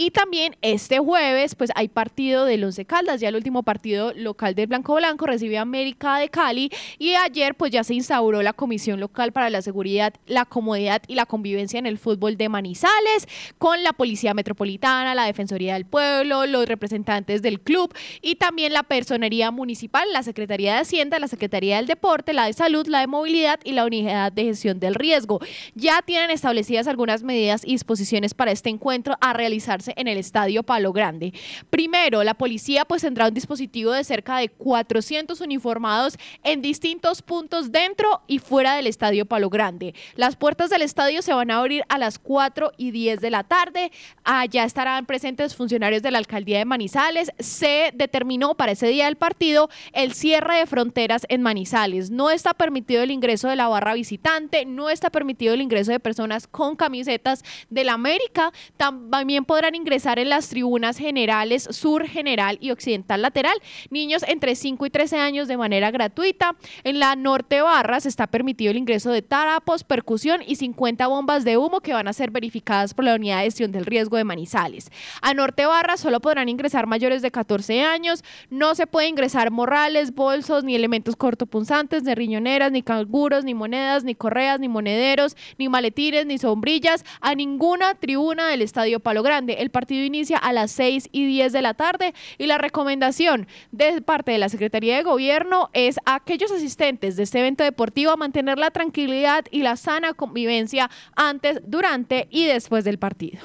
Y también este jueves, pues hay partido del Once Caldas, ya el último partido local del Blanco Blanco recibe a América de Cali y ayer pues ya se instauró la Comisión Local para la Seguridad, la Comodidad y la Convivencia en el Fútbol de Manizales con la Policía Metropolitana, la Defensoría del Pueblo, los representantes del club y también la Personería Municipal, la Secretaría de Hacienda, la Secretaría del Deporte, la de Salud, la de Movilidad y la Unidad de Gestión del Riesgo. Ya tienen establecidas algunas medidas y disposiciones para este encuentro a realizarse en el Estadio Palo Grande. Primero, la policía pues tendrá un dispositivo de cerca de 400 uniformados en distintos puntos dentro y fuera del Estadio Palo Grande. Las puertas del estadio se van a abrir a las 4 y 10 de la tarde. Allá estarán presentes funcionarios de la alcaldía de Manizales. Se determinó para ese día del partido el cierre de fronteras en Manizales. No está permitido el ingreso de la barra visitante, no está permitido el ingreso de personas con camisetas del América. También podrán ingresar en las tribunas generales sur, general y occidental lateral. Niños entre 5 y 13 años de manera gratuita. En la norte barras está permitido el ingreso de tarapos, percusión y 50 bombas de humo que van a ser verificadas por la unidad de gestión del riesgo de Manizales. A norte barras solo podrán ingresar mayores de 14 años. No se puede ingresar morrales, bolsos, ni elementos cortopunzantes, ni riñoneras, ni canguros, ni monedas, ni correas, ni monederos, ni maletines, ni sombrillas a ninguna tribuna del Estadio Palo Grande. El partido inicia a las 6 y 10 de la tarde y la recomendación de parte de la Secretaría de Gobierno es a aquellos asistentes de este evento deportivo a mantener la tranquilidad y la sana convivencia antes, durante y después del partido.